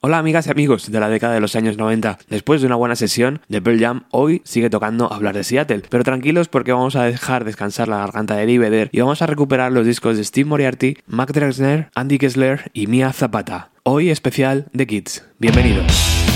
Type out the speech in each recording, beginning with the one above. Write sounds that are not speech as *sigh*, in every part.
Hola amigas y amigos de la década de los años 90. Después de una buena sesión de Pearl Jam, hoy sigue tocando hablar de Seattle. Pero tranquilos porque vamos a dejar descansar la garganta de Eddie y vamos a recuperar los discos de Steve Moriarty, Mac Drexler, Andy Kessler y Mia Zapata. Hoy especial de Kids. Bienvenidos.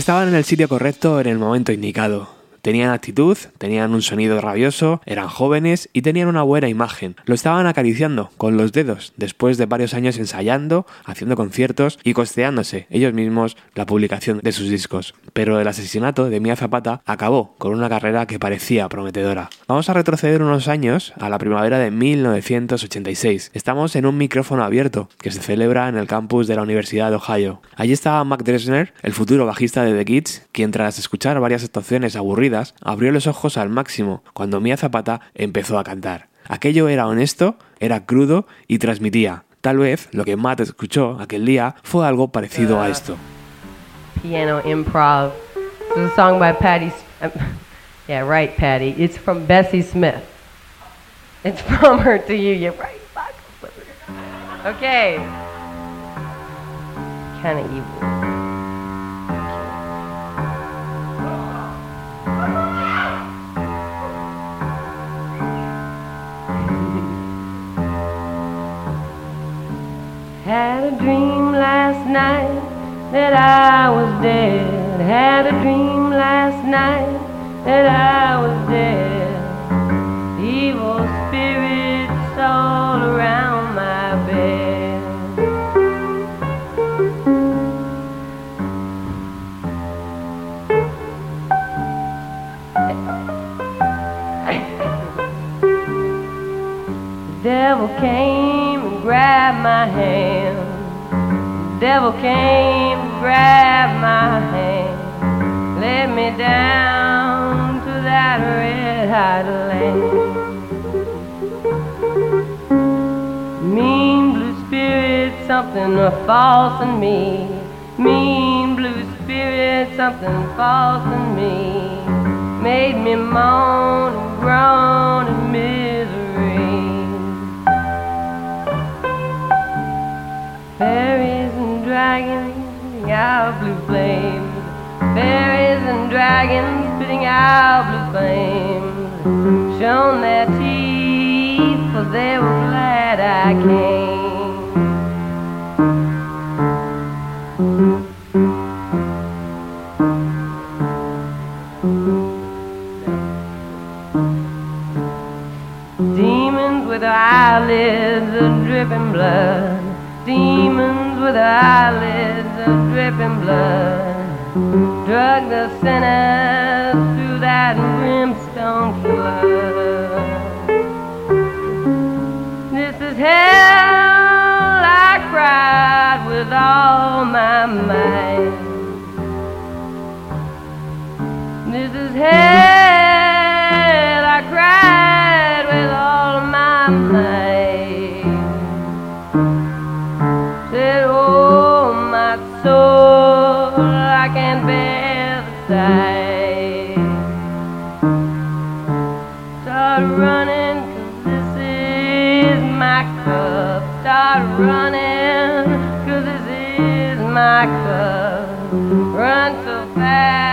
Estaban en el sitio correcto en el momento indicado. Tenían actitud, tenían un sonido rabioso, eran jóvenes y tenían una buena imagen. Lo estaban acariciando con los dedos, después de varios años ensayando, haciendo conciertos y costeándose ellos mismos la publicación de sus discos. Pero el asesinato de Mia Zapata acabó con una carrera que parecía prometedora. Vamos a retroceder unos años a la primavera de 1986. Estamos en un micrófono abierto que se celebra en el campus de la Universidad de Ohio. Allí estaba Mac Dresner, el futuro bajista de The Kids, quien tras escuchar varias actuaciones aburridas abrió los ojos al máximo cuando Mia Zapata empezó a cantar. Aquello era honesto, era crudo y transmitía. Tal vez lo que Matt escuchó aquel día fue algo parecido a esto. Piano improv. It's a song by Patty. Um, yeah, right, Patty. It's from Bessie Smith. It's *laughs* from her to you. You're right. Okay. Kind of evil. Had a dream last night that I was dead. Had a dream last night that I was dead. Evil spirits all around my bed. the devil came and grabbed my hand devil came grab my hand, led me down to that red hot land. Mean blue spirit, something false in me. Mean blue spirit, something false in me. Made me moan and groan in misery. Fairies and dragons spitting out blue flames. Fairies and dragons spitting out blue flames. Shown their teeth, for they were glad I came. Demons with eyelids and dripping blood. Dripping blood. Drug the sinners through that brimstone flood. This is hell, I cried with all my might. This is hell, Start running, 'cause this is my cup. Start running, 'cause this is my cup. Run so fast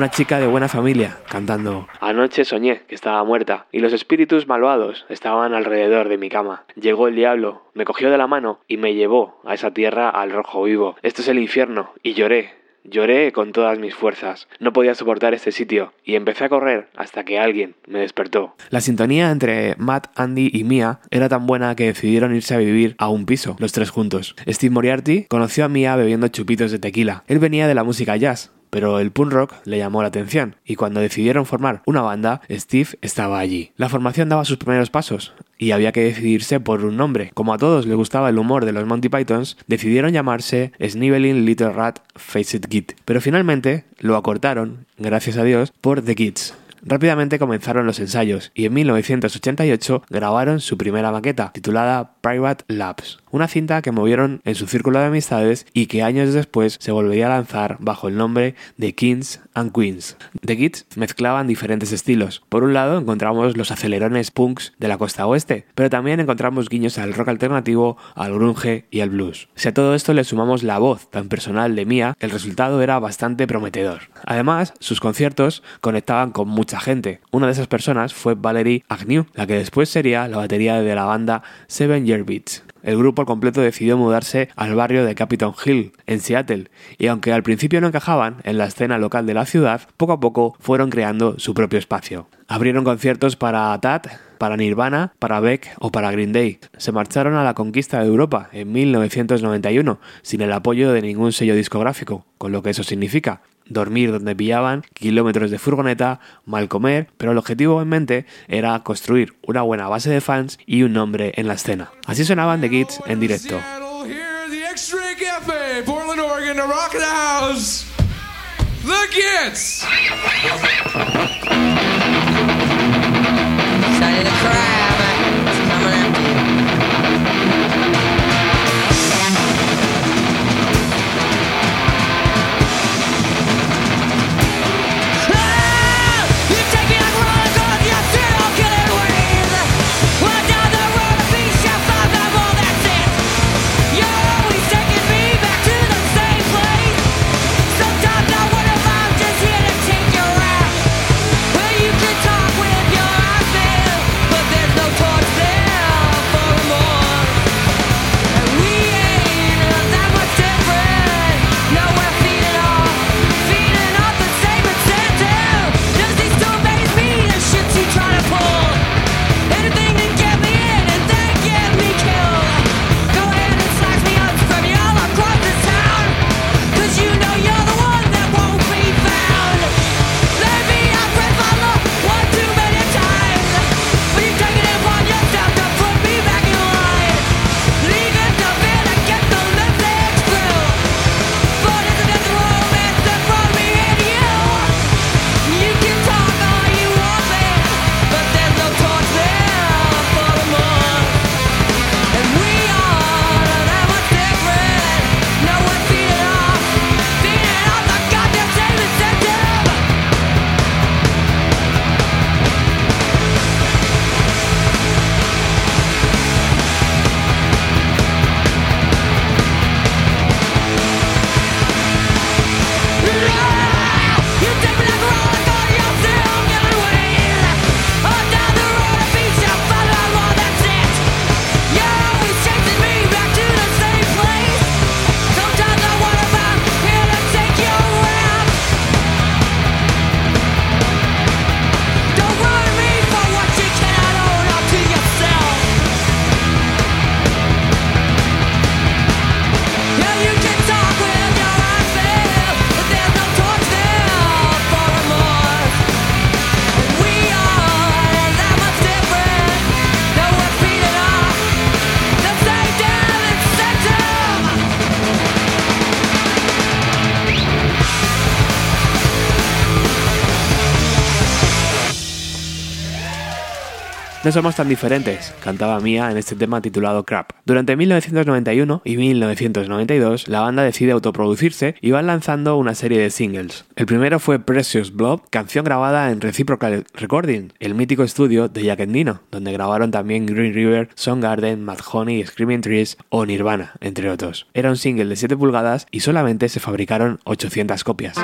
Una chica de buena familia cantando Anoche soñé que estaba muerta y los espíritus malvados estaban alrededor de mi cama. Llegó el diablo, me cogió de la mano y me llevó a esa tierra al rojo vivo. Esto es el infierno y lloré. Lloré con todas mis fuerzas. No podía soportar este sitio y empecé a correr hasta que alguien me despertó. La sintonía entre Matt, Andy y Mia era tan buena que decidieron irse a vivir a un piso, los tres juntos. Steve Moriarty conoció a Mia bebiendo chupitos de tequila. Él venía de la música jazz, pero el punk rock le llamó la atención y cuando decidieron formar una banda, Steve estaba allí. La formación daba sus primeros pasos y había que decidirse por un nombre. Como a todos les gustaba el humor de los Monty Pythons, decidieron llamarse Sniveling Little Rat Face It Kid, pero finalmente lo acortaron, gracias a Dios, por The Kids. Rápidamente comenzaron los ensayos y en 1988 grabaron su primera maqueta, titulada Private Labs, una cinta que movieron en su círculo de amistades y que años después se volvería a lanzar bajo el nombre de Kings and Queens. The Kids mezclaban diferentes estilos. Por un lado encontramos los acelerones punks de la costa oeste, pero también encontramos guiños al rock alternativo, al grunge y al blues. Si a todo esto le sumamos la voz tan personal de Mia, el resultado era bastante prometedor. Además, sus conciertos conectaban con mucha gente. Una de esas personas fue Valerie Agnew, la que después sería la batería de la banda Seven Year Beats. El grupo al completo decidió mudarse al barrio de Capitol Hill, en Seattle, y aunque al principio no encajaban en la escena local de la ciudad, poco a poco fueron creando su propio espacio. Abrieron conciertos para Tat, para Nirvana, para Beck o para Green Day. Se marcharon a la conquista de Europa en 1991, sin el apoyo de ningún sello discográfico, con lo que eso significa dormir donde pillaban, kilómetros de furgoneta, mal comer, pero el objetivo en mente era construir una buena base de fans y un nombre en la escena. Así sonaban The Kids en directo. Seattle, here, the X-Ray Somos tan diferentes, cantaba Mia en este tema titulado Crap. Durante 1991 y 1992, la banda decide autoproducirse y van lanzando una serie de singles. El primero fue Precious Blood, canción grabada en Reciprocal Recording, el mítico estudio de Jack Endino, donde grabaron también Green River, Soundgarden, Mad Honey, Screaming Trees o Nirvana, entre otros. Era un single de 7 pulgadas y solamente se fabricaron 800 copias.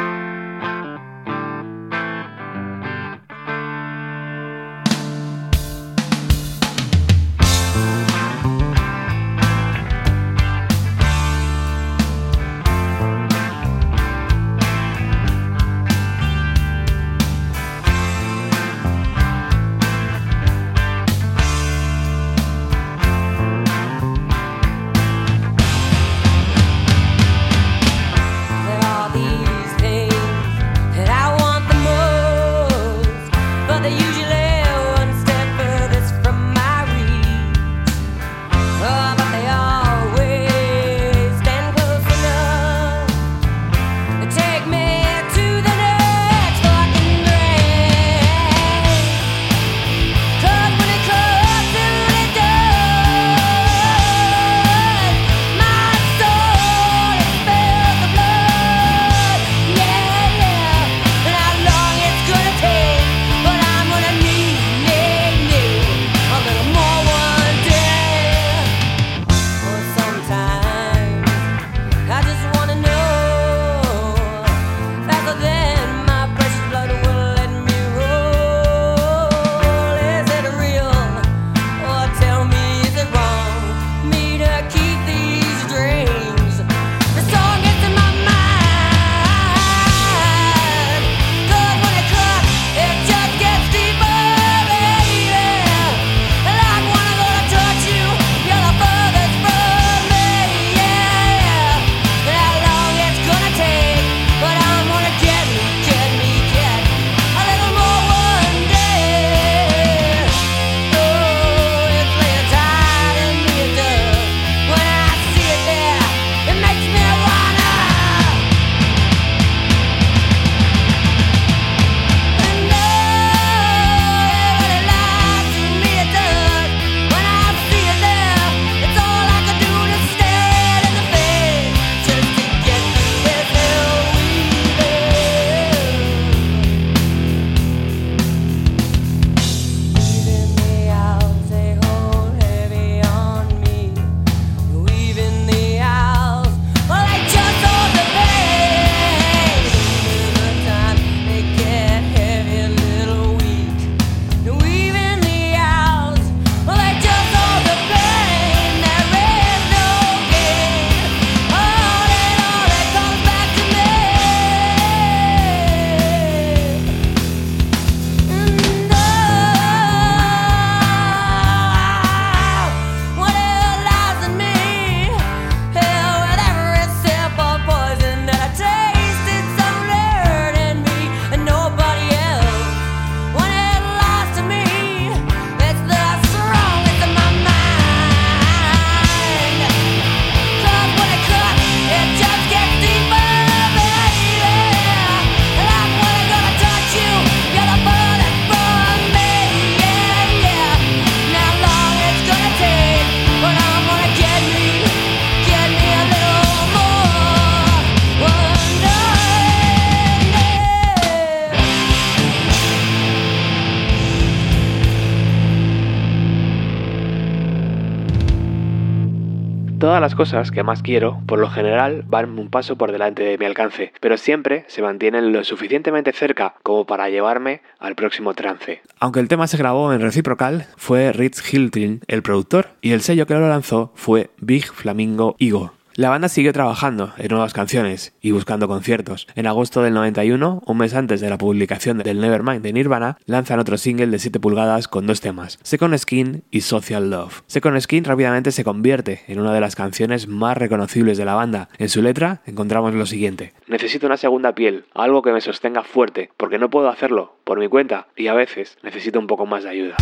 Todas las cosas que más quiero, por lo general, van un paso por delante de mi alcance, pero siempre se mantienen lo suficientemente cerca como para llevarme al próximo trance. Aunque el tema se grabó en Reciprocal, fue Rich Hilton el productor, y el sello que lo lanzó fue Big Flamingo Ego. La banda siguió trabajando en nuevas canciones y buscando conciertos. En agosto del 91, un mes antes de la publicación del Nevermind de Nirvana, lanzan otro single de 7 pulgadas con dos temas, Second Skin y Social Love. Second Skin rápidamente se convierte en una de las canciones más reconocibles de la banda. En su letra encontramos lo siguiente. Necesito una segunda piel, algo que me sostenga fuerte, porque no puedo hacerlo por mi cuenta y a veces necesito un poco más de ayuda.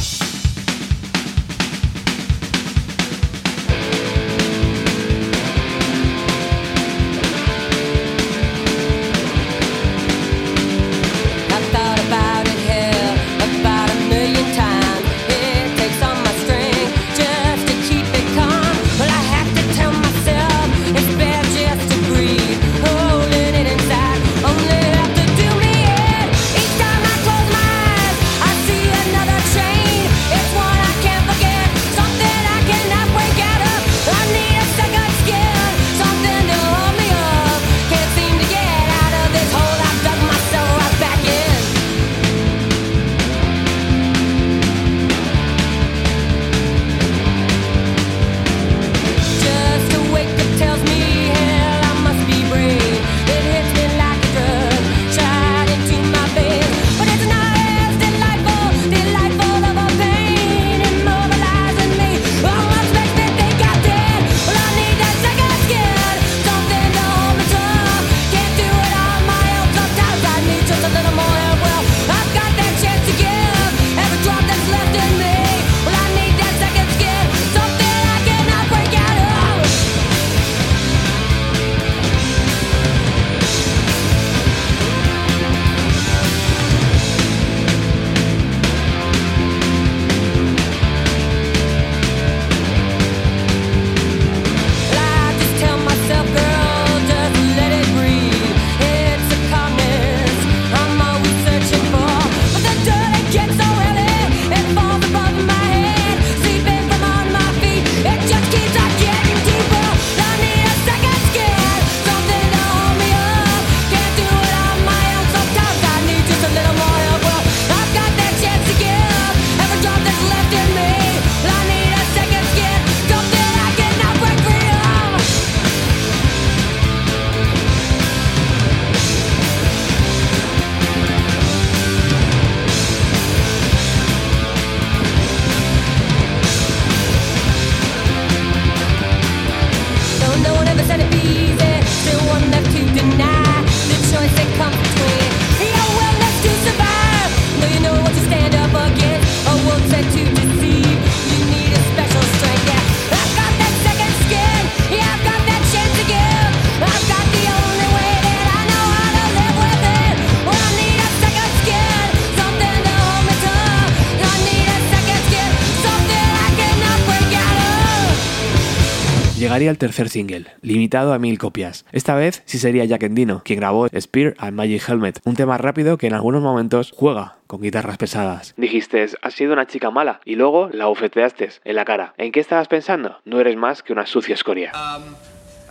El tercer single, limitado a mil copias. Esta vez sí sería Jack Endino, quien grabó Spear and Magic Helmet, un tema rápido que en algunos momentos juega con guitarras pesadas. Dijiste, has sido una chica mala, y luego la bofeteaste en la cara. ¿En qué estabas pensando? No eres más que una sucia escoria. Um,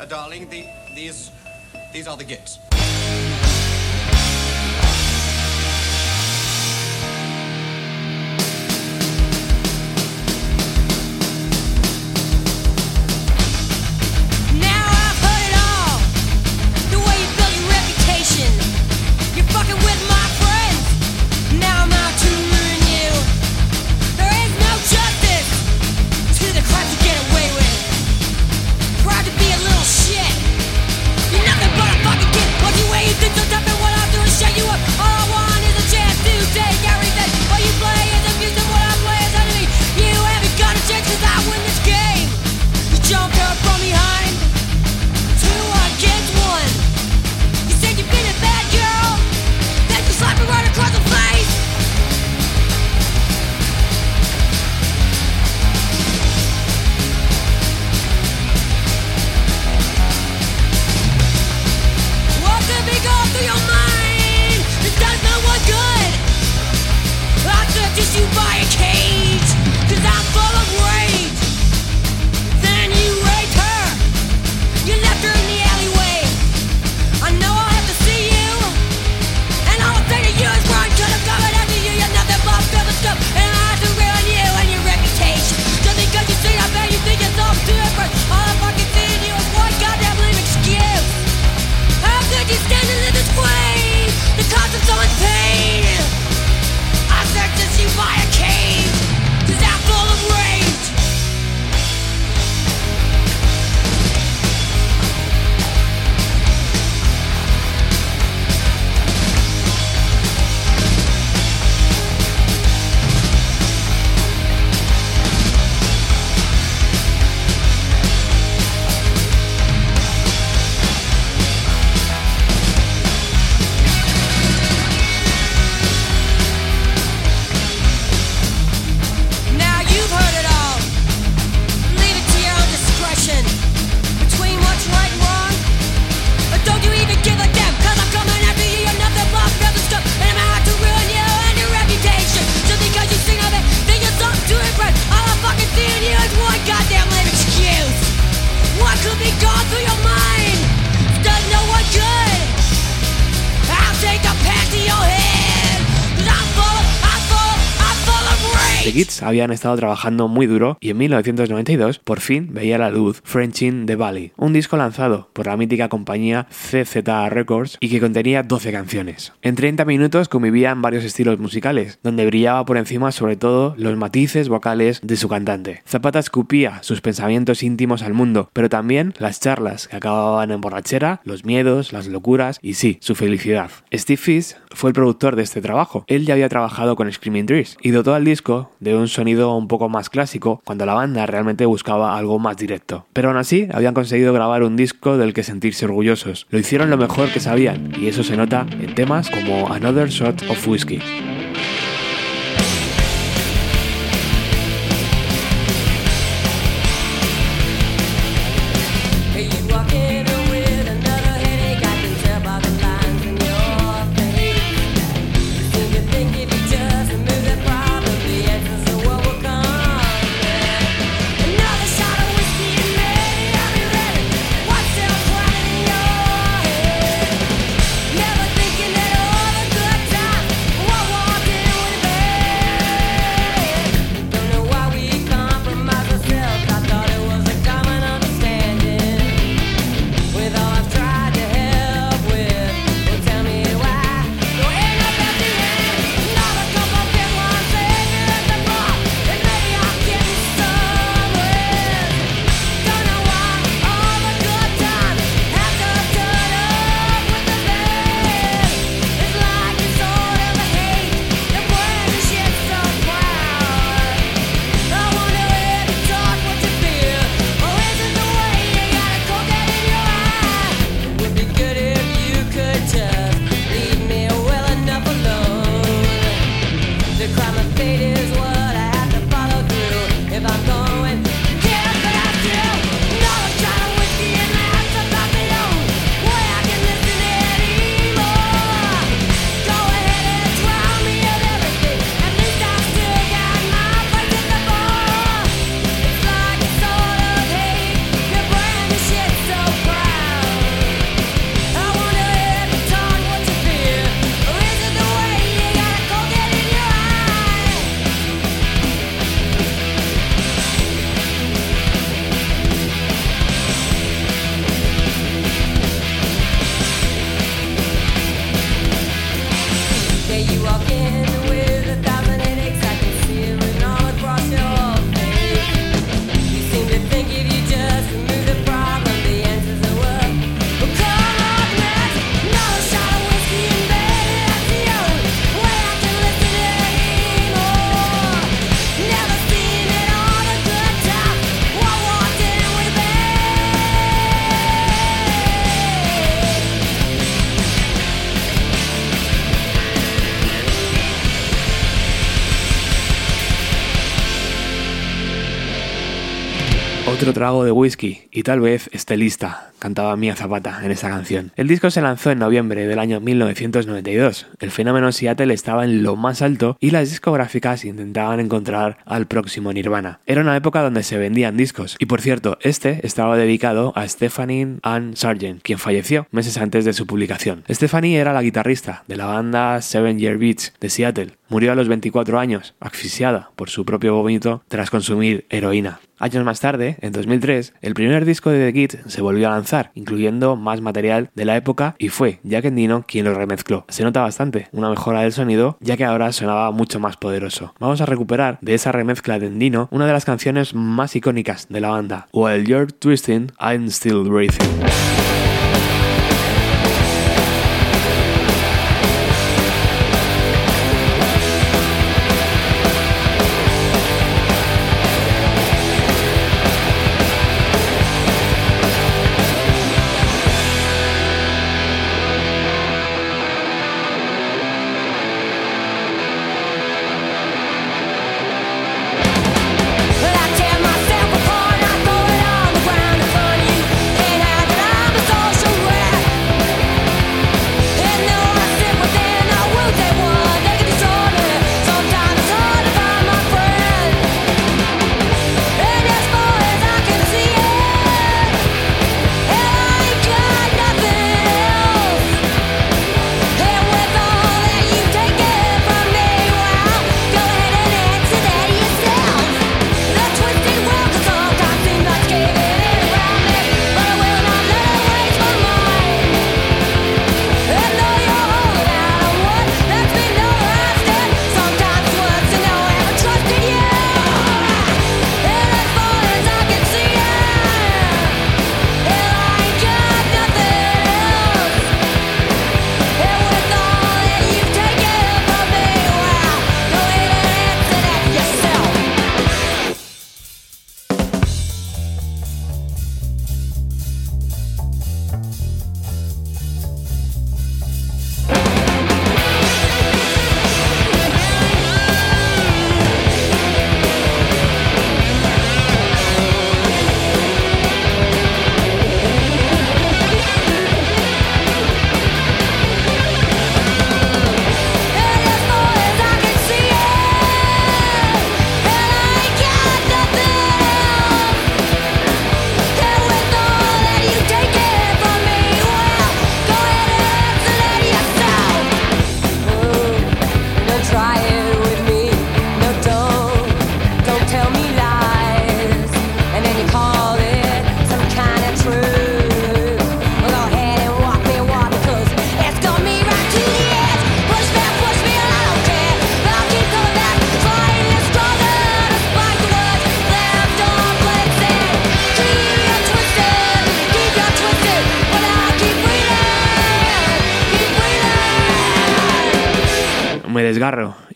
uh, darling, the, these, these are the habían estado trabajando muy duro y en 1992 por fin veía la luz Frenching the Valley, un disco lanzado por la mítica compañía CZ Records y que contenía 12 canciones. En 30 minutos convivían varios estilos musicales, donde brillaba por encima sobre todo los matices vocales de su cantante. Zapata escupía sus pensamientos íntimos al mundo, pero también las charlas que acababan en borrachera, los miedos, las locuras y sí, su felicidad. Steve Fish fue el productor de este trabajo. Él ya había trabajado con Screaming Trees y dotó al disco de un sonido un poco más clásico cuando la banda realmente buscaba algo más directo. Pero aún así habían conseguido grabar un disco del que sentirse orgullosos. Lo hicieron lo mejor que sabían y eso se nota en temas como Another Shot of Whiskey. Trago de whisky y tal vez esté lista, cantaba Mia Zapata en esta canción. El disco se lanzó en noviembre del año 1992. El fenómeno Seattle estaba en lo más alto y las discográficas intentaban encontrar al próximo Nirvana. Era una época donde se vendían discos y por cierto, este estaba dedicado a Stephanie Ann Sargent, quien falleció meses antes de su publicación. Stephanie era la guitarrista de la banda Seven Year Beats de Seattle. Murió a los 24 años, asfixiada por su propio vómito tras consumir heroína. Años más tarde, en 2003, el primer disco de The Kid se volvió a lanzar, incluyendo más material de la época y fue Jack Endino quien lo remezcló. Se nota bastante una mejora del sonido, ya que ahora sonaba mucho más poderoso. Vamos a recuperar de esa remezcla de Endino una de las canciones más icónicas de la banda, While You're Twisting, I'm Still Breathing.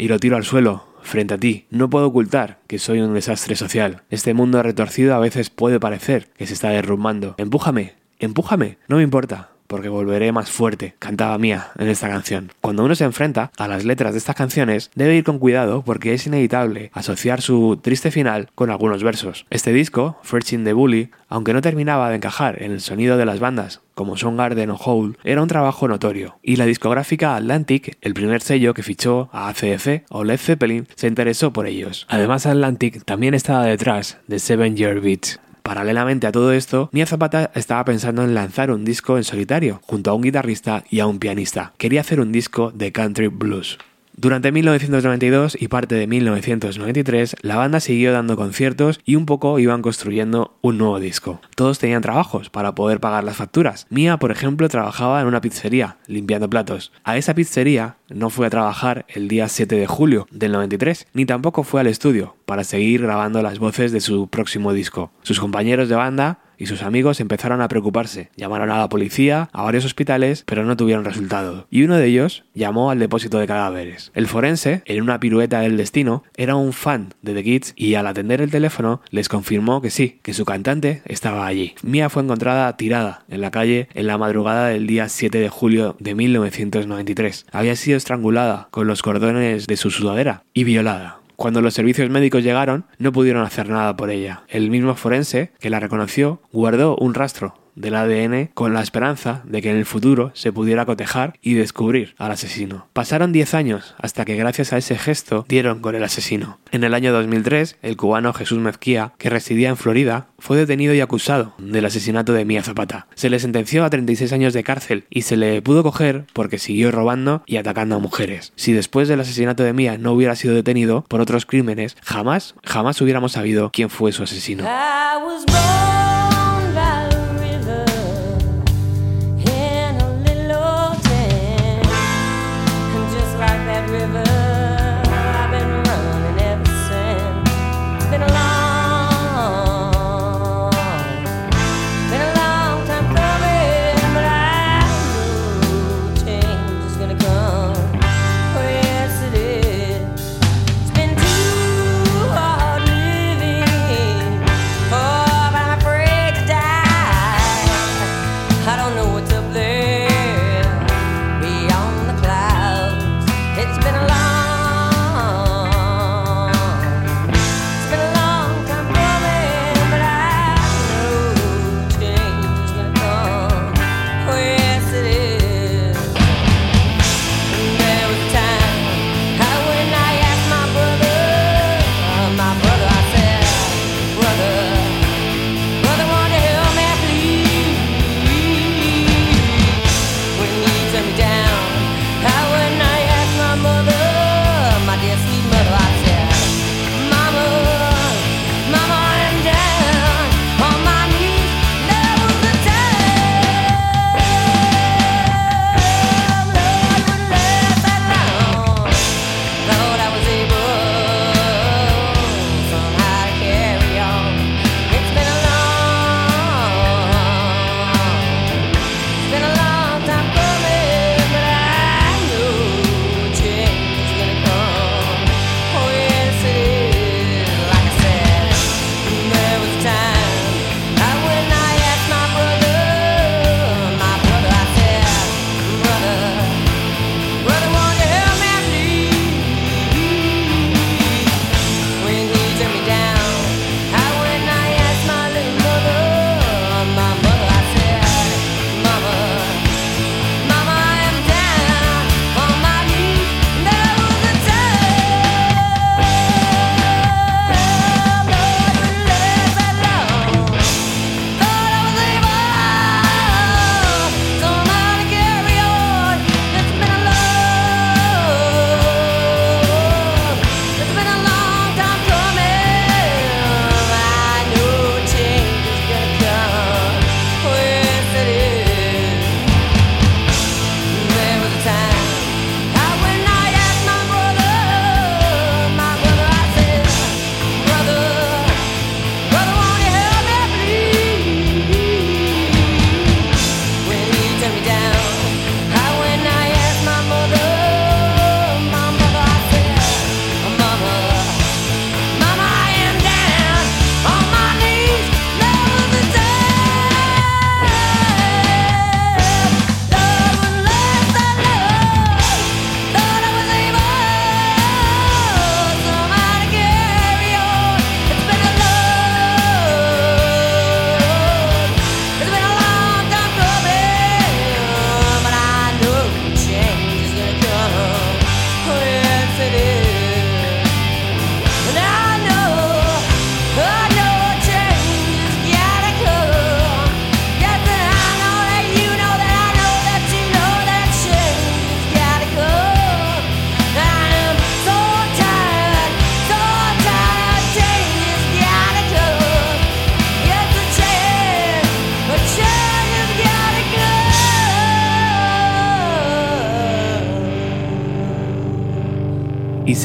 Y lo tiro al suelo. Frente a ti, no puedo ocultar que soy un desastre social. Este mundo retorcido a veces puede parecer que se está derrumbando. Empújame, empújame, no me importa, porque volveré más fuerte, cantaba Mía en esta canción. Cuando uno se enfrenta a las letras de estas canciones, debe ir con cuidado porque es inevitable asociar su triste final con algunos versos. Este disco, in the Bully, aunque no terminaba de encajar en el sonido de las bandas como Soundgarden o Hole, era un trabajo notorio, y la discográfica Atlantic, el primer sello que fichó a ACF o Led Zeppelin, se interesó por ellos. Además, Atlantic también estaba detrás de Seven Year Beats. Paralelamente a todo esto, Nia Zapata estaba pensando en lanzar un disco en solitario, junto a un guitarrista y a un pianista. Quería hacer un disco de country blues. Durante 1992 y parte de 1993, la banda siguió dando conciertos y un poco iban construyendo un nuevo disco. Todos tenían trabajos para poder pagar las facturas. Mia, por ejemplo, trabajaba en una pizzería, limpiando platos. A esa pizzería no fue a trabajar el día 7 de julio del 93, ni tampoco fue al estudio para seguir grabando las voces de su próximo disco. Sus compañeros de banda y sus amigos empezaron a preocuparse. Llamaron a la policía, a varios hospitales, pero no tuvieron resultado. Y uno de ellos llamó al depósito de cadáveres. El forense, en una pirueta del destino, era un fan de The Kids y al atender el teléfono les confirmó que sí, que su cantante estaba allí. Mia fue encontrada tirada en la calle en la madrugada del día 7 de julio de 1993. Había sido estrangulada con los cordones de su sudadera y violada. Cuando los servicios médicos llegaron, no pudieron hacer nada por ella. El mismo forense, que la reconoció, guardó un rastro del ADN con la esperanza de que en el futuro se pudiera cotejar y descubrir al asesino. Pasaron 10 años hasta que gracias a ese gesto dieron con el asesino. En el año 2003, el cubano Jesús Mezquía, que residía en Florida, fue detenido y acusado del asesinato de Mía Zapata. Se le sentenció a 36 años de cárcel y se le pudo coger porque siguió robando y atacando a mujeres. Si después del asesinato de Mía no hubiera sido detenido por otros crímenes, jamás, jamás hubiéramos sabido quién fue su asesino.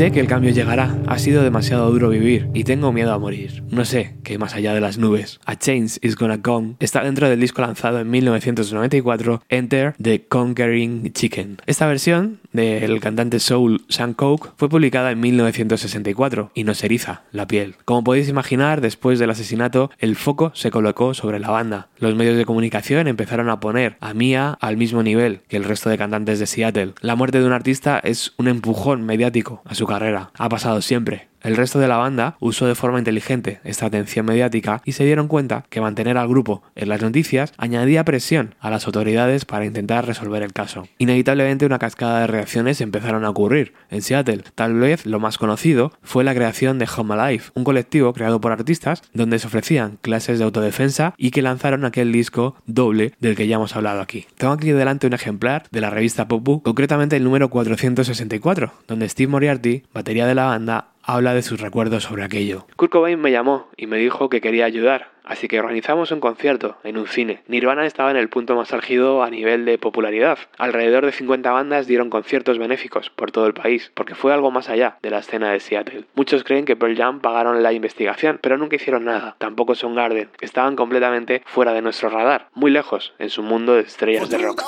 Sé que el cambio llegará. Ha sido demasiado duro vivir y tengo miedo a morir. No sé qué más allá de las nubes. A Change is Gonna Come está dentro del disco lanzado en 1994, Enter the Conquering Chicken. Esta versión del cantante soul Sean Coke fue publicada en 1964 y nos eriza la piel. Como podéis imaginar, después del asesinato, el foco se colocó sobre la banda. Los medios de comunicación empezaron a poner a Mia al mismo nivel que el resto de cantantes de Seattle. La muerte de un artista es un empujón mediático a su carrera. Ha pasado siempre El resto de la banda usó de forma inteligente esta atención mediática y se dieron cuenta que mantener al grupo en las noticias añadía presión a las autoridades para intentar resolver el caso. Inevitablemente una cascada de reacciones empezaron a ocurrir. En Seattle, tal vez lo más conocido fue la creación de Home Alive, un colectivo creado por artistas donde se ofrecían clases de autodefensa y que lanzaron aquel disco doble del que ya hemos hablado aquí. Tengo aquí delante un ejemplar de la revista Popu, concretamente el número 464, donde Steve Moriarty, batería de la banda, habla de sus recuerdos sobre aquello. Kurt Cobain me llamó y me dijo que quería ayudar, así que organizamos un concierto en un cine. Nirvana estaba en el punto más álgido a nivel de popularidad. Alrededor de 50 bandas dieron conciertos benéficos por todo el país, porque fue algo más allá de la escena de Seattle. Muchos creen que Pearl Jam pagaron la investigación, pero nunca hicieron nada. Tampoco Soundgarden. Estaban completamente fuera de nuestro radar, muy lejos en su mundo de estrellas de rock.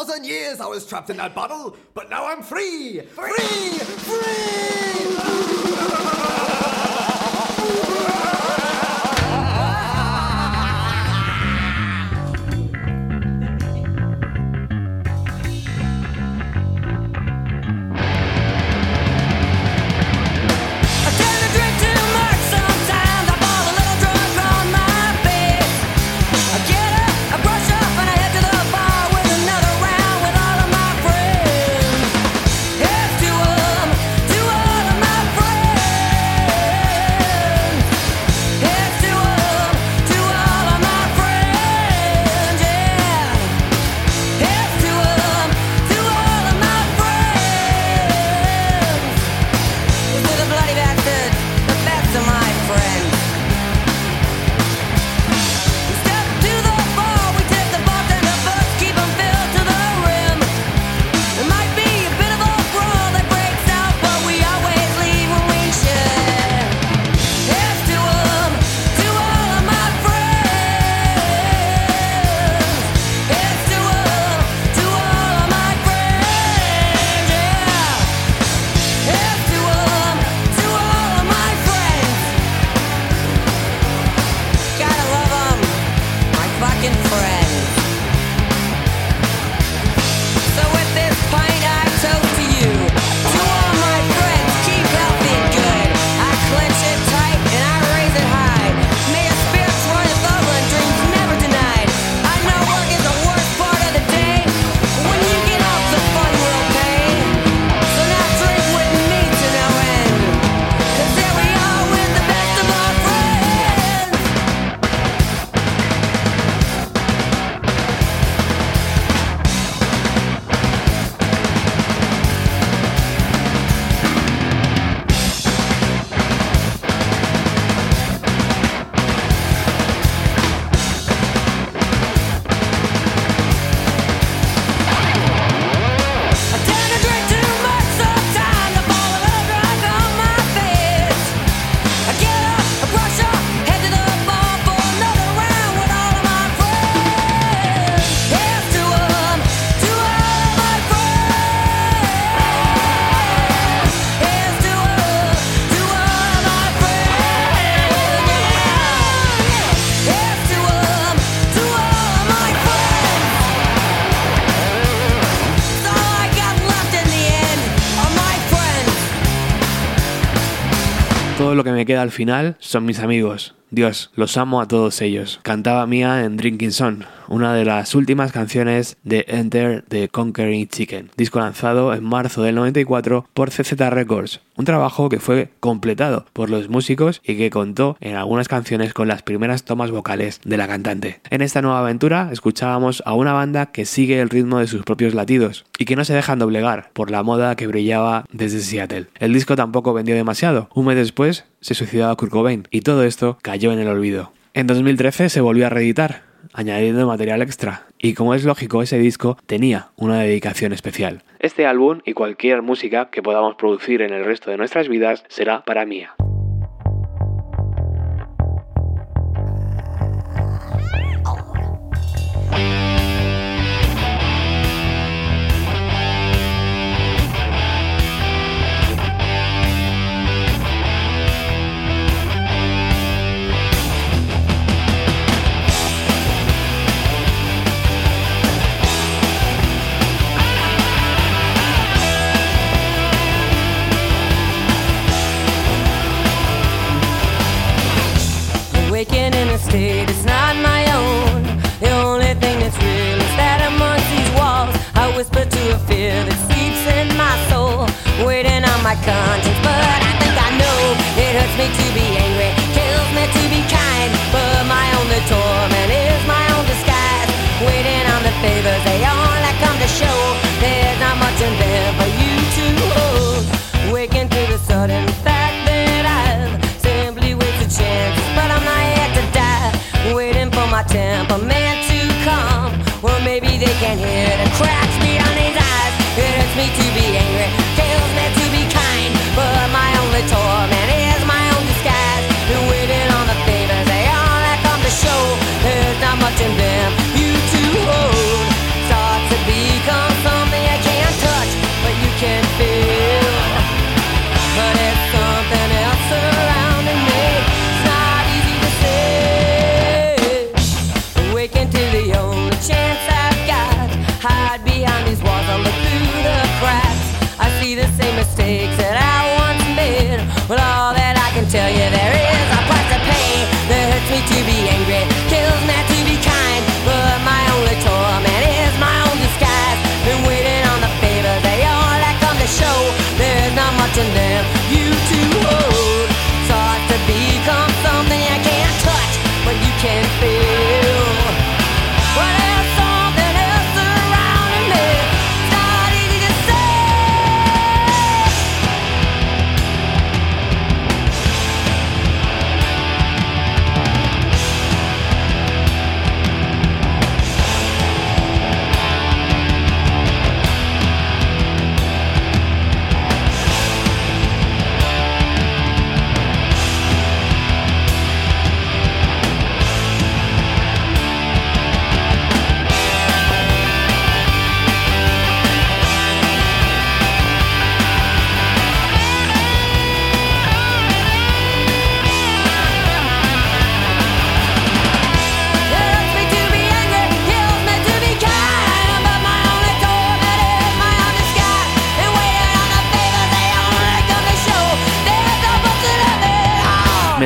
Queda al final son mis amigos. Dios, los amo a todos ellos. Cantaba Mía en Drinking Son, una de las últimas canciones de Enter the Conquering Chicken, disco lanzado en marzo del 94 por CZ Records, un trabajo que fue completado por los músicos y que contó en algunas canciones con las primeras tomas vocales de la cantante. En esta nueva aventura escuchábamos a una banda que sigue el ritmo de sus propios latidos y que no se dejan doblegar por la moda que brillaba desde Seattle. El disco tampoco vendió demasiado. Un mes después se suicidaba Kurt Cobain y todo esto cayó en el olvido. En 2013 se volvió a reeditar, añadiendo material extra, y como es lógico, ese disco tenía una dedicación especial. Este álbum y cualquier música que podamos producir en el resto de nuestras vidas será para mía. my conscience, but I think I know it hurts me to be angry, kills me to be kind, but my only torment is my own disguise, waiting on the favors.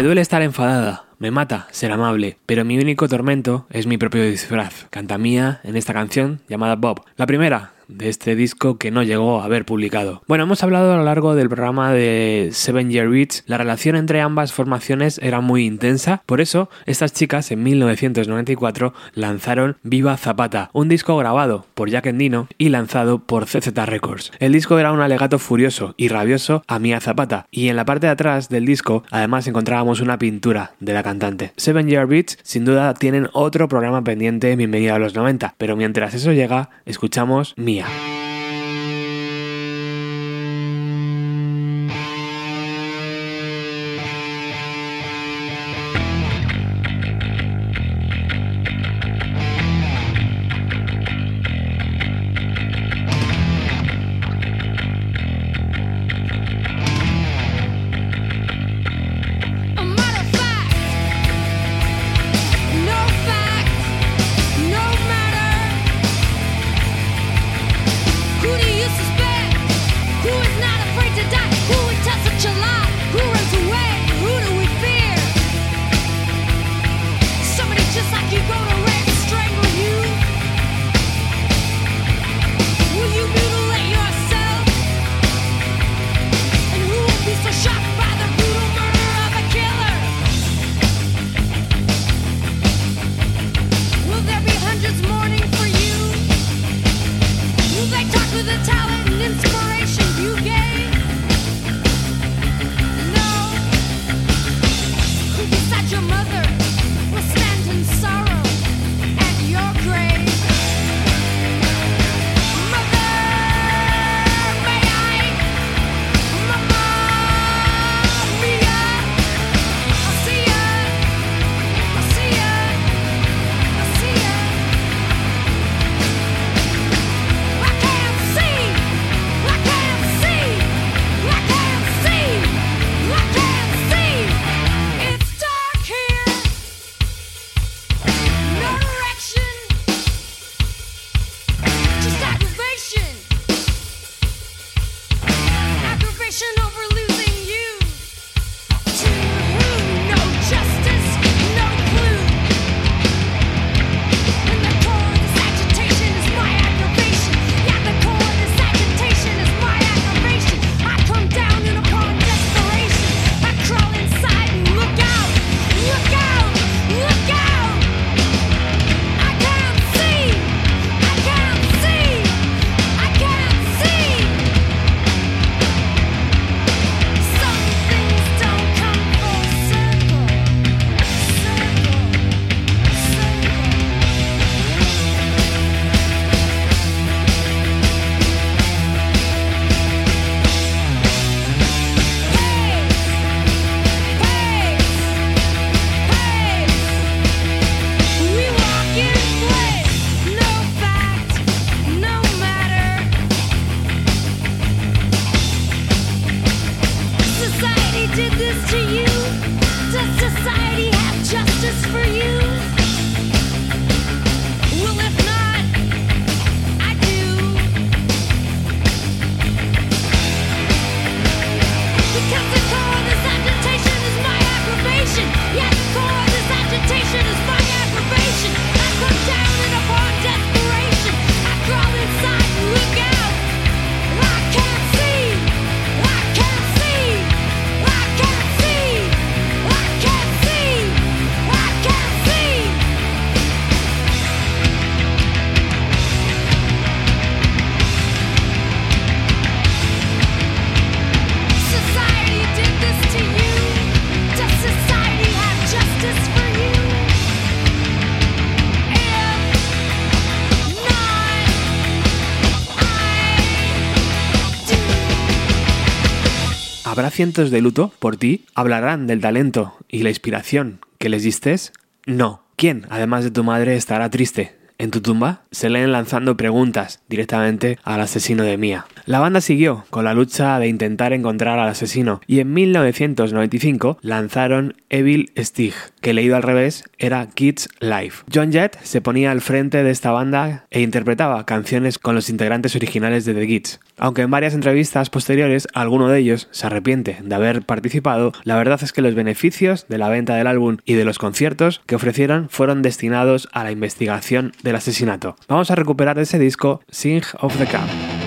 duele estar enfadada. Me mata ser amable, pero mi único tormento es mi propio disfraz. Canta mía en esta canción llamada Bob. La primera, de este disco que no llegó a haber publicado. Bueno, hemos hablado a lo largo del programa de Seven Year Itch, la relación entre ambas formaciones era muy intensa, por eso estas chicas en 1994 lanzaron Viva Zapata, un disco grabado por Jack Endino y lanzado por CZ Records. El disco era un alegato furioso y rabioso a Mia Zapata, y en la parte de atrás del disco además encontrábamos una pintura de la cantante. Seven Year Beats sin duda tienen otro programa pendiente en Bienvenida a los 90, pero mientras eso llega, escuchamos Mía. Cientos de luto por ti? ¿Hablarán del talento y la inspiración que les distes? No. ¿Quién, además de tu madre, estará triste? En tu tumba se leen lanzando preguntas directamente al asesino de Mia. La banda siguió con la lucha de intentar encontrar al asesino y en 1995 lanzaron Evil Stig, que leído al revés era Kids Life. John Jett se ponía al frente de esta banda e interpretaba canciones con los integrantes originales de The Kids. Aunque en varias entrevistas posteriores alguno de ellos se arrepiente de haber participado, la verdad es que los beneficios de la venta del álbum y de los conciertos que ofrecieron fueron destinados a la investigación del asesinato. Vamos a recuperar ese disco Sing of the Cup.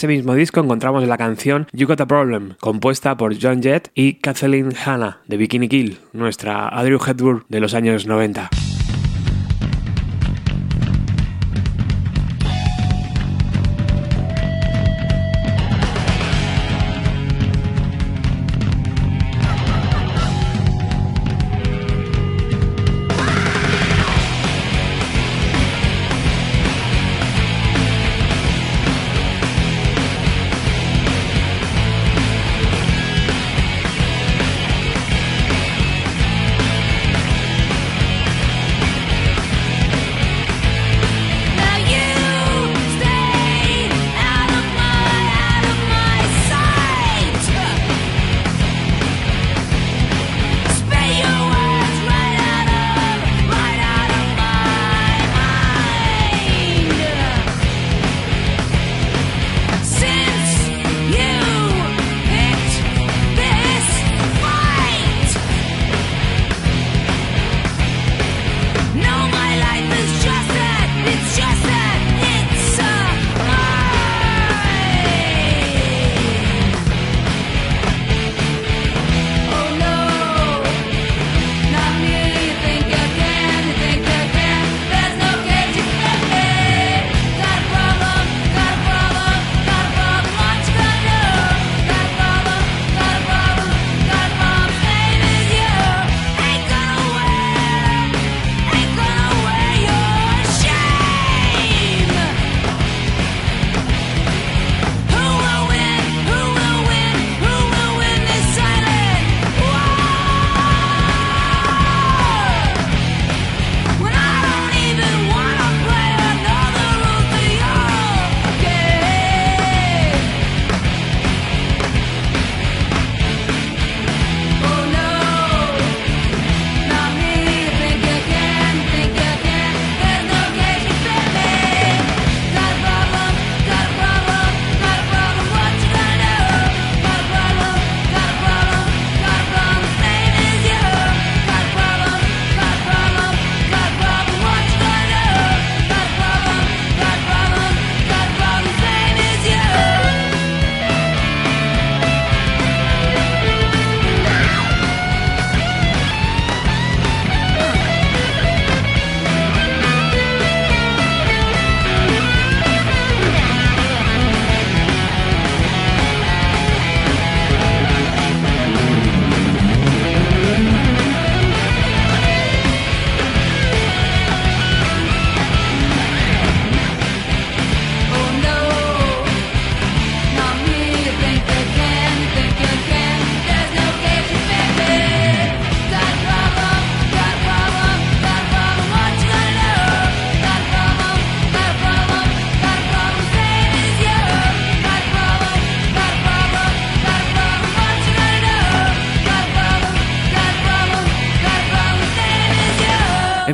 Ese mismo disco encontramos la canción You Got a Problem, compuesta por John Jett y Kathleen Hanna de Bikini Kill, nuestra Audrey Hepburn de los años 90.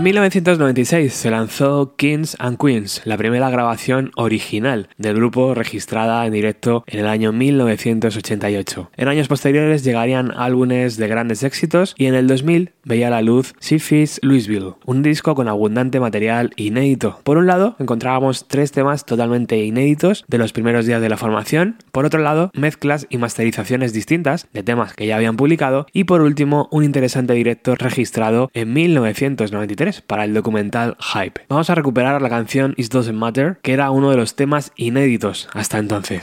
1996 se lanzó Kings and Queens, la primera grabación original del grupo registrada en directo en el año 1988. En años posteriores llegarían álbumes de grandes éxitos y en el 2000 veía la luz Syphis Louisville, un disco con abundante material inédito. Por un lado, encontrábamos tres temas totalmente inéditos de los primeros días de la formación, por otro lado, mezclas y masterizaciones distintas de temas que ya habían publicado y por último, un interesante directo registrado en 1993 para el documental Hype. Vamos a recuperar la canción It Doesn't Matter, que era uno de los temas inéditos hasta entonces.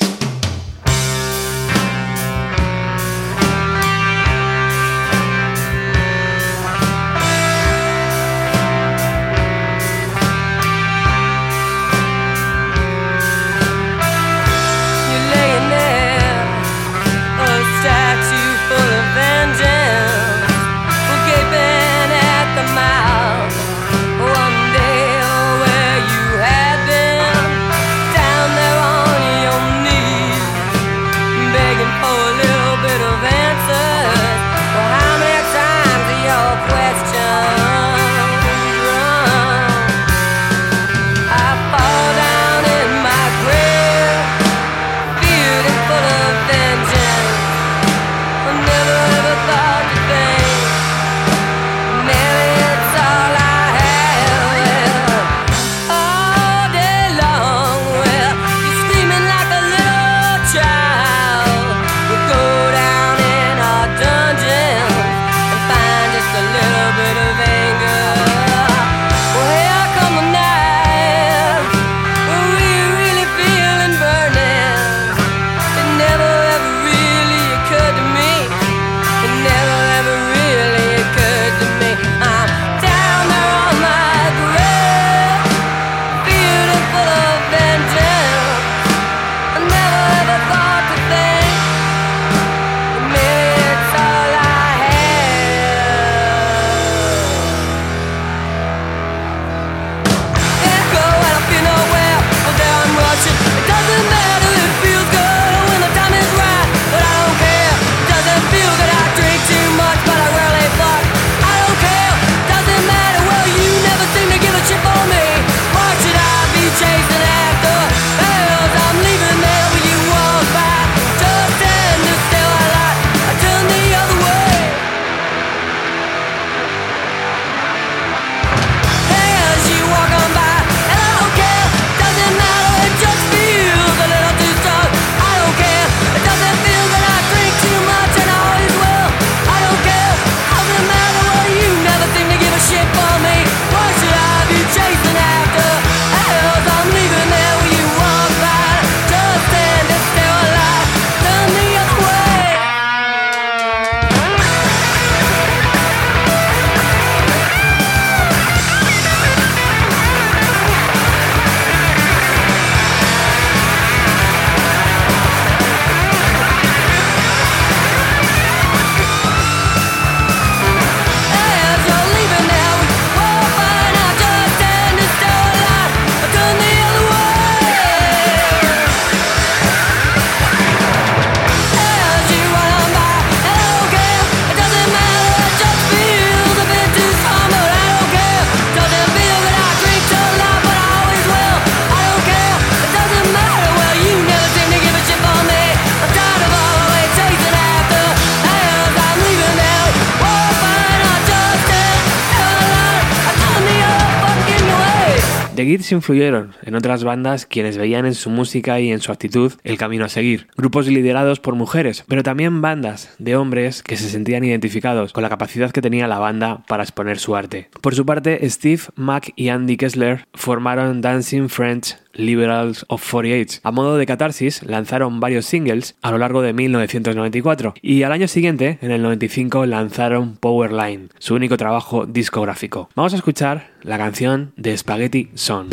Gears influyeron en otras bandas quienes veían en su música y en su actitud el camino a seguir. Grupos liderados por mujeres, pero también bandas de hombres que se sentían identificados con la capacidad que tenía la banda para exponer su arte. Por su parte, Steve, Mac y Andy Kessler formaron Dancing French Liberals of 48. A modo de catarsis, lanzaron varios singles a lo largo de 1994 y al año siguiente, en el 95, lanzaron Powerline, su único trabajo discográfico. Vamos a escuchar la canción de Spaghetti Son.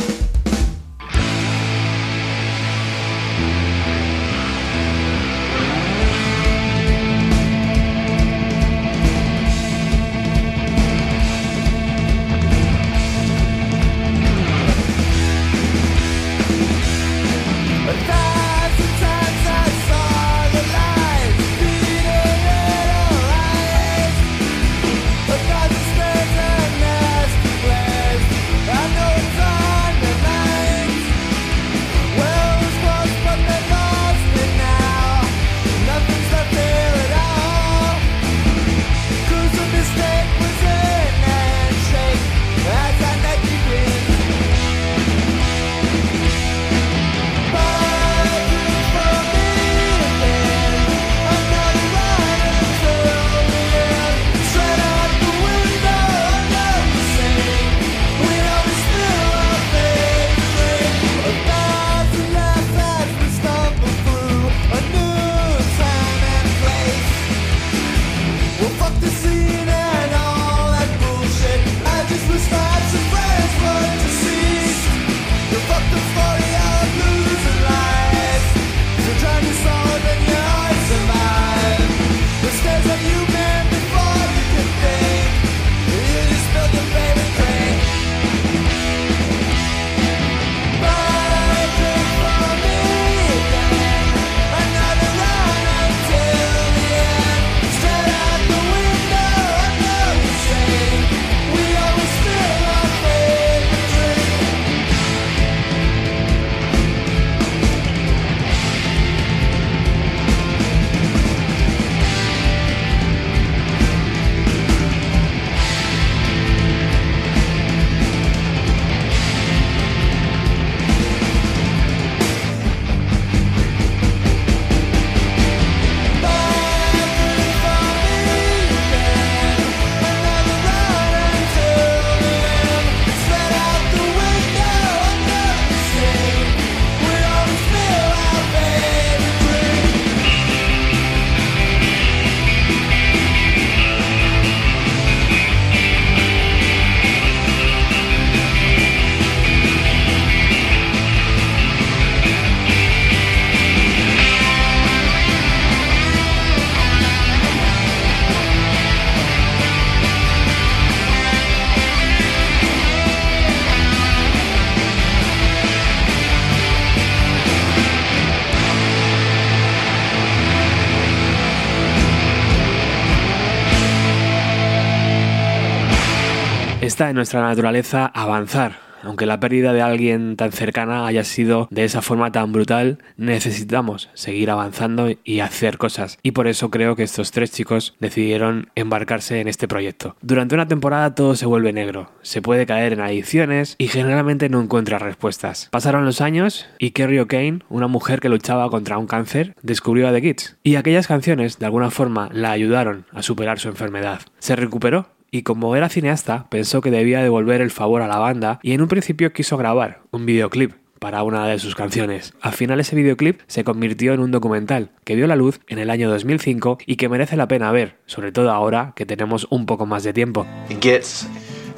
Está en nuestra naturaleza avanzar. Aunque la pérdida de alguien tan cercana haya sido de esa forma tan brutal, necesitamos seguir avanzando y hacer cosas. Y por eso creo que estos tres chicos decidieron embarcarse en este proyecto. Durante una temporada todo se vuelve negro, se puede caer en adicciones y generalmente no encuentra respuestas. Pasaron los años y Kerry O'Kane, una mujer que luchaba contra un cáncer, descubrió a The Kids. Y aquellas canciones de alguna forma la ayudaron a superar su enfermedad. Se recuperó y como era cineasta, pensó que debía devolver el favor a la banda y en un principio quiso grabar un videoclip para una de sus canciones. Al final ese videoclip se convirtió en un documental que vio la luz en el año 2005 y que merece la pena ver, sobre todo ahora que tenemos un poco más de tiempo.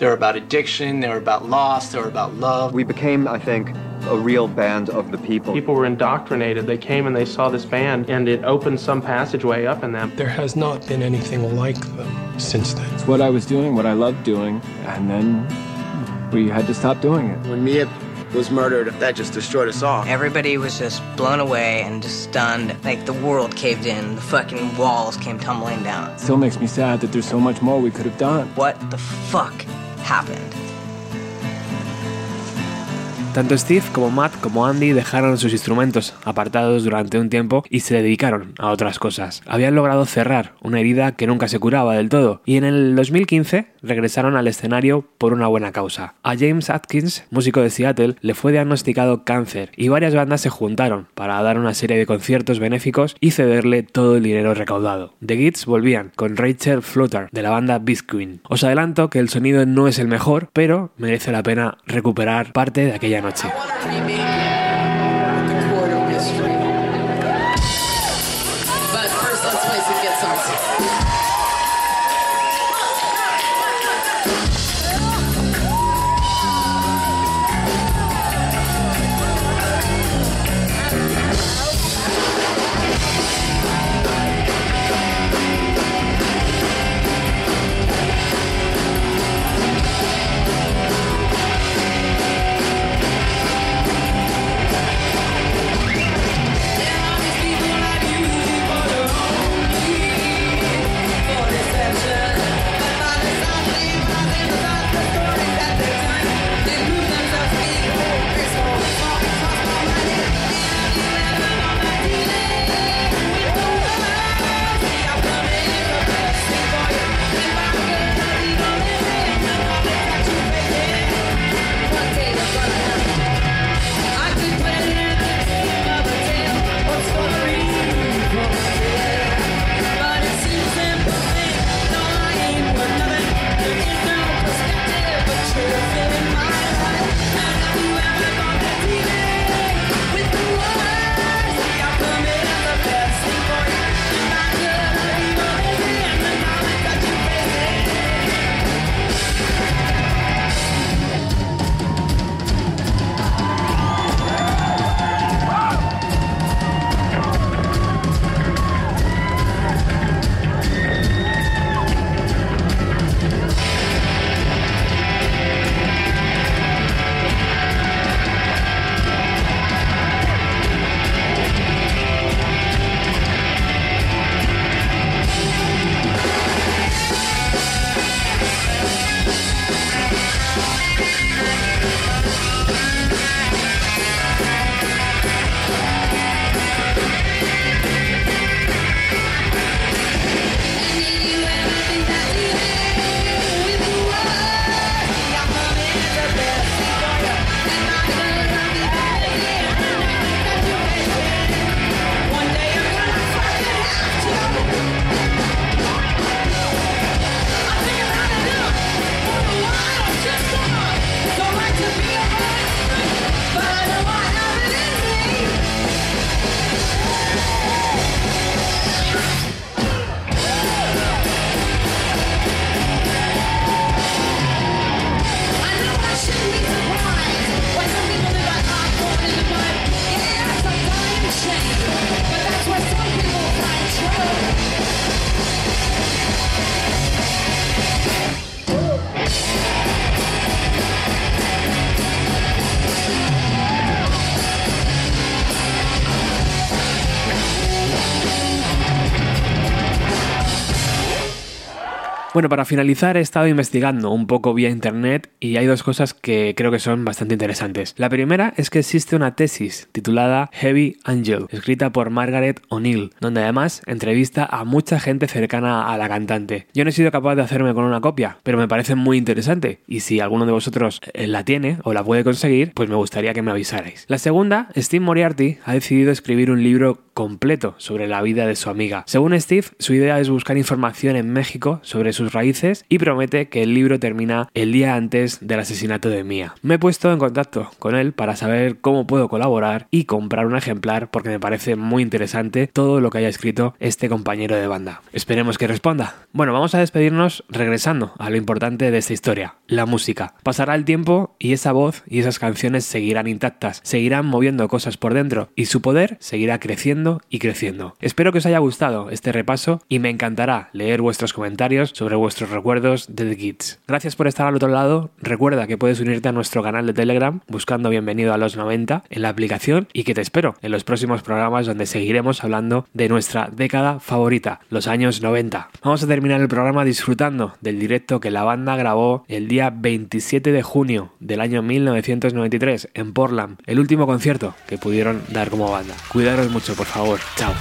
They were about addiction, they were about loss, they were about love. We became, I think, a real band of the people. People were indoctrinated. They came and they saw this band, and it opened some passageway up in them. There has not been anything like them since then. It's what I was doing, what I loved doing, and then we had to stop doing it. When Mia was murdered, that just destroyed us all. Everybody was just blown away and just stunned. Like the world caved in, the fucking walls came tumbling down. Still makes me sad that there's so much more we could have done. What the fuck happened? Tanto Steve como Matt como Andy dejaron sus instrumentos apartados durante un tiempo y se dedicaron a otras cosas. Habían logrado cerrar una herida que nunca se curaba del todo y en el 2015 regresaron al escenario por una buena causa. A James Atkins, músico de Seattle, le fue diagnosticado cáncer y varias bandas se juntaron para dar una serie de conciertos benéficos y cederle todo el dinero recaudado. The Gits volvían con Rachel Flutter de la banda Beast. Os adelanto que el sonido no es el mejor, pero merece la pena recuperar parte de aquella 마이너치. Bueno, para finalizar he estado investigando un poco vía internet y hay dos cosas que creo que son bastante interesantes. La primera es que existe una tesis titulada Heavy Angel, escrita por Margaret O'Neill, donde además entrevista a mucha gente cercana a la cantante. Yo no he sido capaz de hacerme con una copia, pero me parece muy interesante y si alguno de vosotros eh, la tiene o la puede conseguir, pues me gustaría que me avisarais. La segunda, Steve Moriarty ha decidido escribir un libro completo sobre la vida de su amiga. Según Steve, su idea es buscar información en México sobre sus raíces y promete que el libro termina el día antes del asesinato de Mia. Me he puesto en contacto con él para saber cómo puedo colaborar y comprar un ejemplar porque me parece muy interesante todo lo que haya escrito este compañero de banda. Esperemos que responda. Bueno, vamos a despedirnos regresando a lo importante de esta historia, la música. Pasará el tiempo y esa voz y esas canciones seguirán intactas, seguirán moviendo cosas por dentro y su poder seguirá creciendo y creciendo. Espero que os haya gustado este repaso y me encantará leer vuestros comentarios sobre vuestros recuerdos de The Kids. Gracias por estar al otro lado. Recuerda que puedes unirte a nuestro canal de Telegram buscando Bienvenido a los 90 en la aplicación y que te espero en los próximos programas donde seguiremos hablando de nuestra década favorita, los años 90. Vamos a terminar el programa disfrutando del directo que la banda grabó el día 27 de junio del año 1993 en Portland, el último concierto que pudieron dar como banda. Cuidaros mucho, por favor. Chao.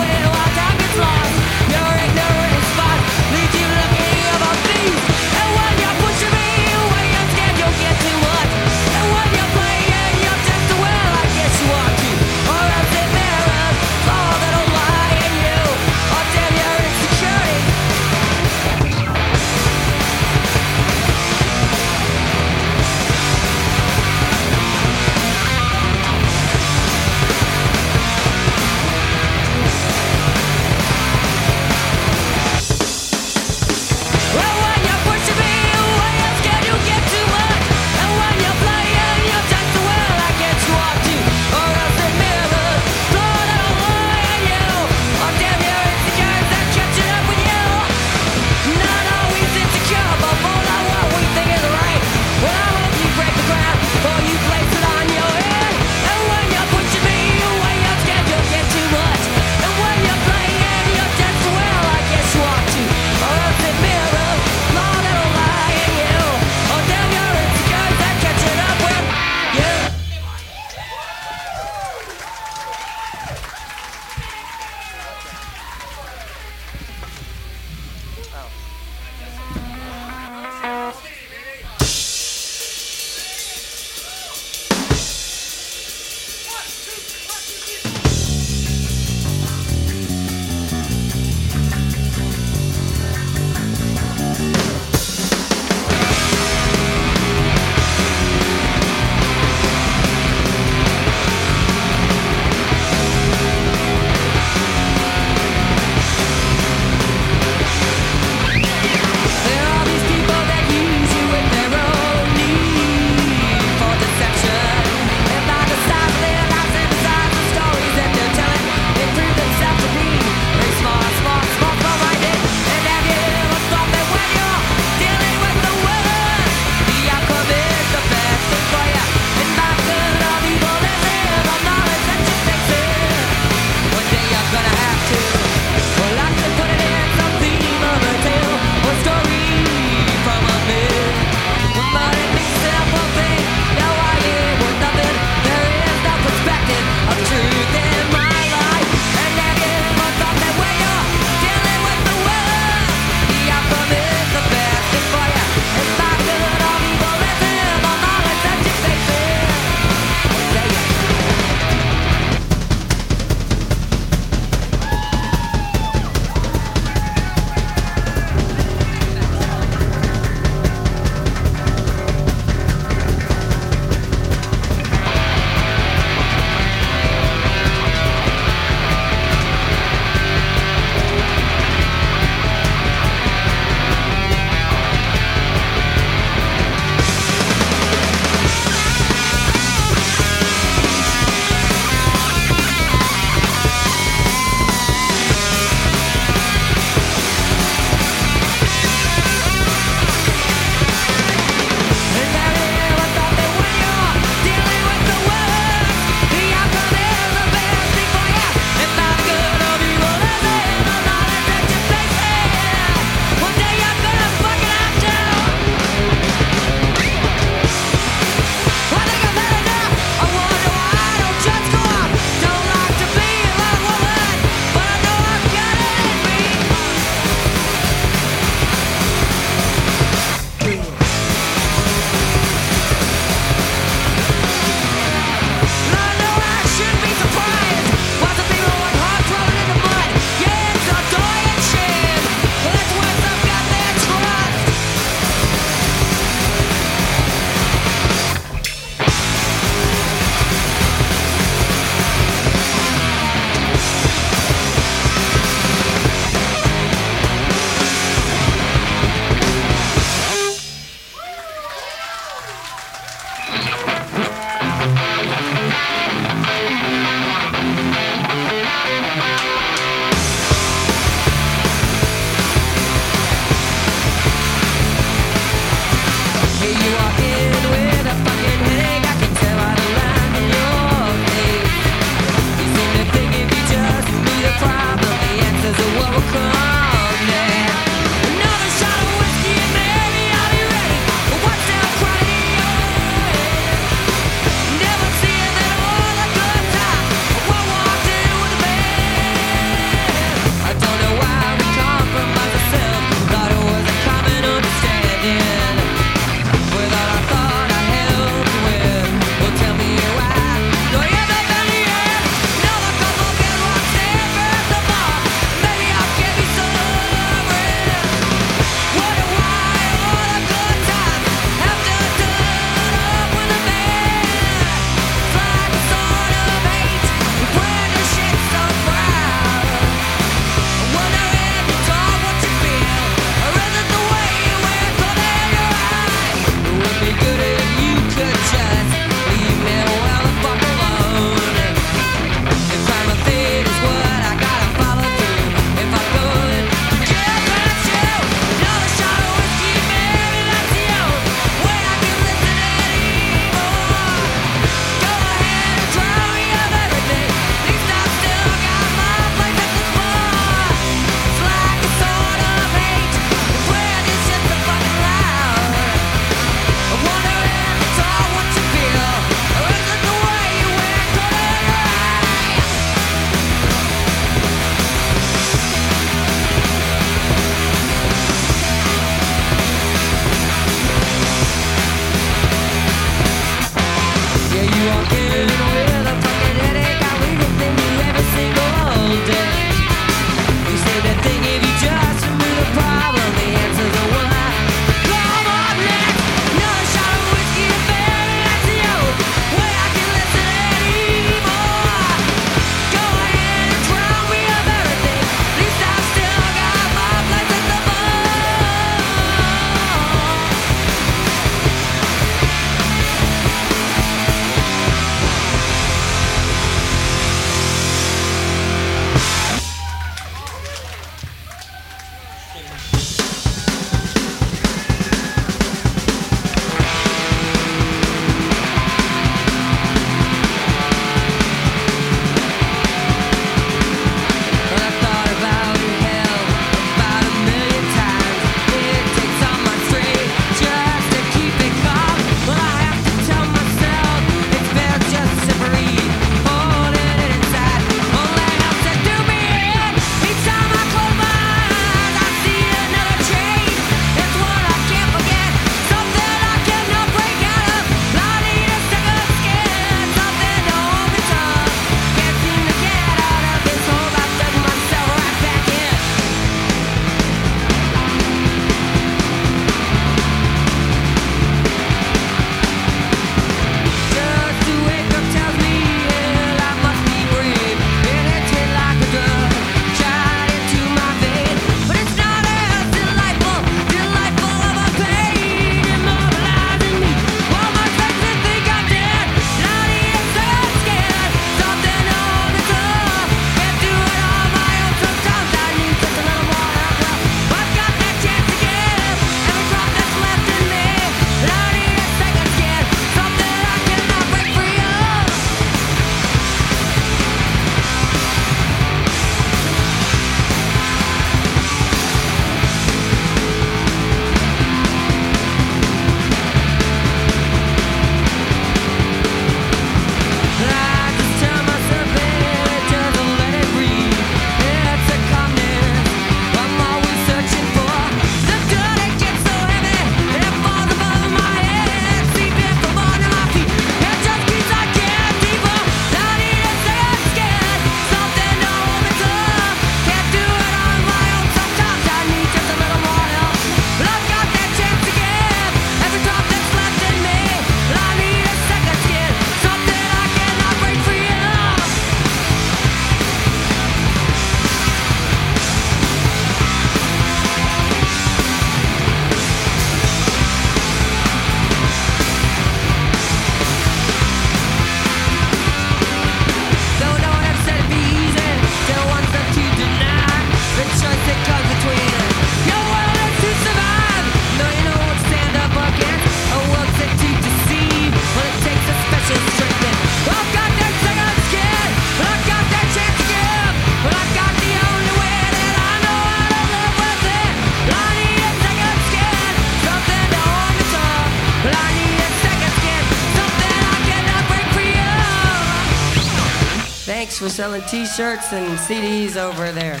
selling t shirts and CDs over there.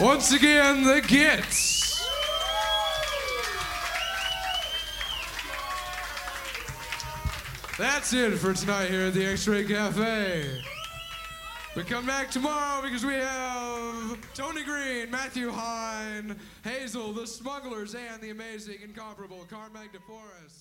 Once again, the Gits. That's it for tonight here at the X Ray Cafe. We come back tomorrow because we have. Tony Green, Matthew Hine, Hazel, the Smugglers, and the amazing, incomparable Carmag DeForest.